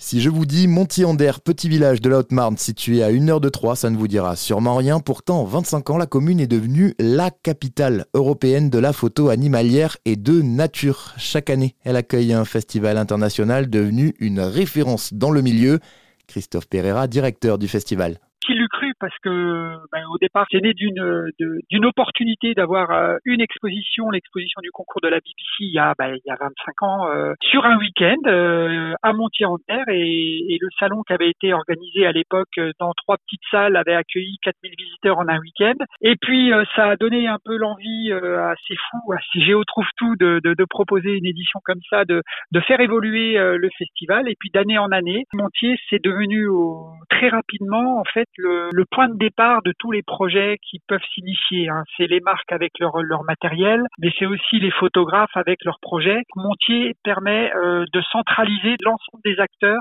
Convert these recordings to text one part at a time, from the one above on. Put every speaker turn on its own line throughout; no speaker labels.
Si je vous dis Montier-Ander, petit village de la Haute-Marne situé à une heure de Troyes, ça ne vous dira sûrement rien. Pourtant, en 25 ans, la commune est devenue la capitale européenne de la photo animalière et de nature. Chaque année, elle accueille un festival international devenu une référence dans le milieu. Christophe Pereira, directeur du festival
parce que ben, au départ c'est né d'une d'une opportunité d'avoir euh, une exposition, l'exposition du concours de la BBC il y a ben, il y a 25 ans euh, sur un week-end euh, à Montier-en-Terre et, et, le salon qui avait été organisé à l'époque dans trois petites salles avait accueilli 4000 visiteurs en un week-end. Et puis ça a donné un peu l'envie à ces fous, à ces géotrouve tout de, de, de, proposer une édition comme ça, de, de faire évoluer le festival. Et puis d'année en année Montier c'est devenu au, très rapidement en fait le, point de départ de tous les projets qui peuvent s'initier. Hein. C'est les marques avec leur, leur matériel, mais c'est aussi les photographes avec leurs projets. Montier permet euh, de centraliser l'ensemble des acteurs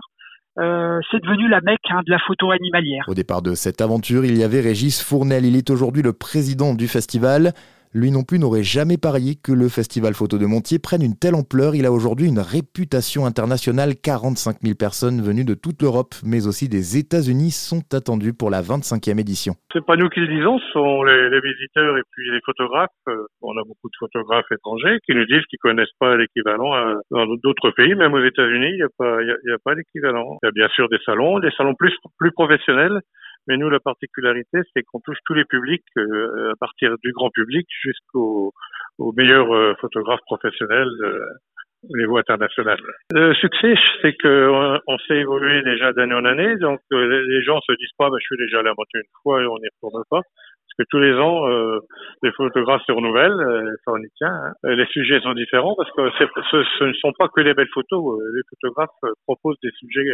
euh, c'est devenu la mecque hein, de la photo animalière.
Au départ de cette aventure, il y avait Régis Fournel. Il est aujourd'hui le président du festival. Lui non plus n'aurait jamais parié que le Festival Photo de Montier prenne une telle ampleur. Il a aujourd'hui une réputation internationale. 45 000 personnes venues de toute l'Europe, mais aussi des États-Unis sont attendues pour la 25e édition.
C'est pas nous qui le disons, ce sont les, visiteurs et puis les photographes. Euh, on a beaucoup de photographes étrangers qui nous disent qu'ils connaissent pas l'équivalent euh, dans d'autres pays, même aux États-Unis, il n'y a pas, il a, pas d'équivalent. Il y a bien sûr des salons, des salons plus plus professionnels mais nous, la particularité, c'est qu'on touche tous les publics, euh, à partir du grand public jusqu'aux meilleurs euh, photographes professionnels euh, au niveau international. Le succès, c'est qu'on on s'est évolué déjà d'année en année, donc les gens se disent pas, bah, je suis déjà allé à une fois et on n'y retourne pas. Parce que tous les ans, les photographes se renouvellent, ça on y tient. Hein. Les sujets sont différents parce que ce, ce, ne sont pas que les belles photos. Les photographes proposent des sujets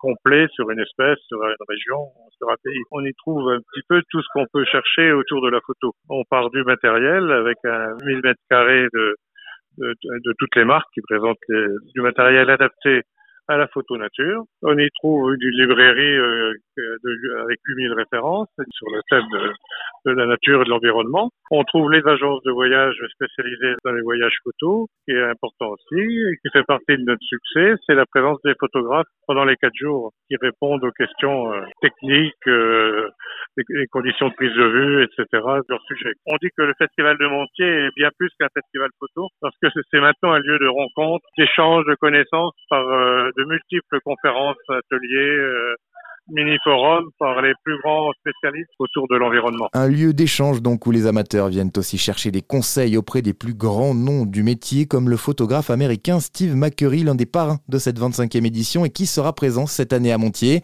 complet sur une espèce, sur une région, sur un pays. On y trouve un petit peu tout ce qu'on peut chercher autour de la photo. On part du matériel avec un 1000 mètres carrés de, toutes les marques qui présentent du matériel adapté à la photo nature. On y trouve une librairie euh, de, avec 8000 références sur le thème de, la nature et de l'environnement. On trouve les agences de voyage spécialisées dans les voyages photos, qui est important aussi, et qui fait partie de notre succès. C'est la présence des photographes pendant les quatre jours qui répondent aux questions euh, techniques, euh, les conditions de prise de vue, etc. leur sujet. On dit que le Festival de Montier est bien plus qu'un festival photo parce que c'est maintenant un lieu de rencontre, d'échange de connaissances par euh, de multiples conférences, ateliers, euh, mini-forums par les plus grands spécialistes autour de l'environnement.
Un lieu d'échange donc où les amateurs viennent aussi chercher des conseils auprès des plus grands noms du métier comme le photographe américain Steve McCurry, l'un des parrains de cette 25e édition et qui sera présent cette année à Montier.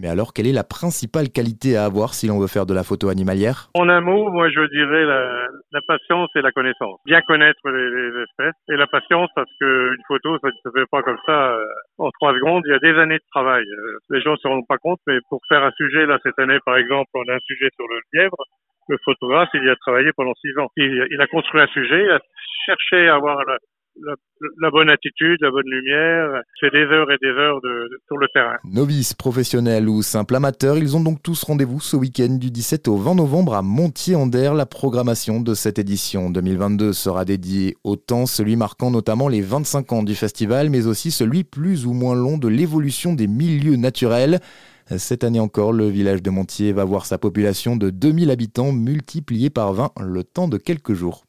Mais alors, quelle est la principale qualité à avoir si l'on veut faire de la photo animalière?
En un mot, moi je dirais la, patience et la connaissance. Bien connaître les, espèces et la patience parce qu'une photo, ça ne se fait pas comme ça euh, en trois secondes. Il y a des années de travail. Euh, les gens ne se rendent pas compte, mais pour faire un sujet, là cette année par exemple, on a un sujet sur le lièvre. Le photographe, il y a travaillé pendant six ans. Il, il a construit un sujet, il a cherché à avoir la, la, bonne attitude, la bonne lumière. C'est des heures et des heures de, sur le terrain.
Novices, professionnels ou simples amateurs, ils ont donc tous rendez-vous ce week-end du 17 au 20 novembre à Montier-en-Der. La programmation de cette édition 2022 sera dédiée au temps, celui marquant notamment les 25 ans du festival, mais aussi celui plus ou moins long de l'évolution des milieux naturels. Cette année encore, le village de Montier va voir sa population de 2000 habitants multipliée par 20 le temps de quelques jours.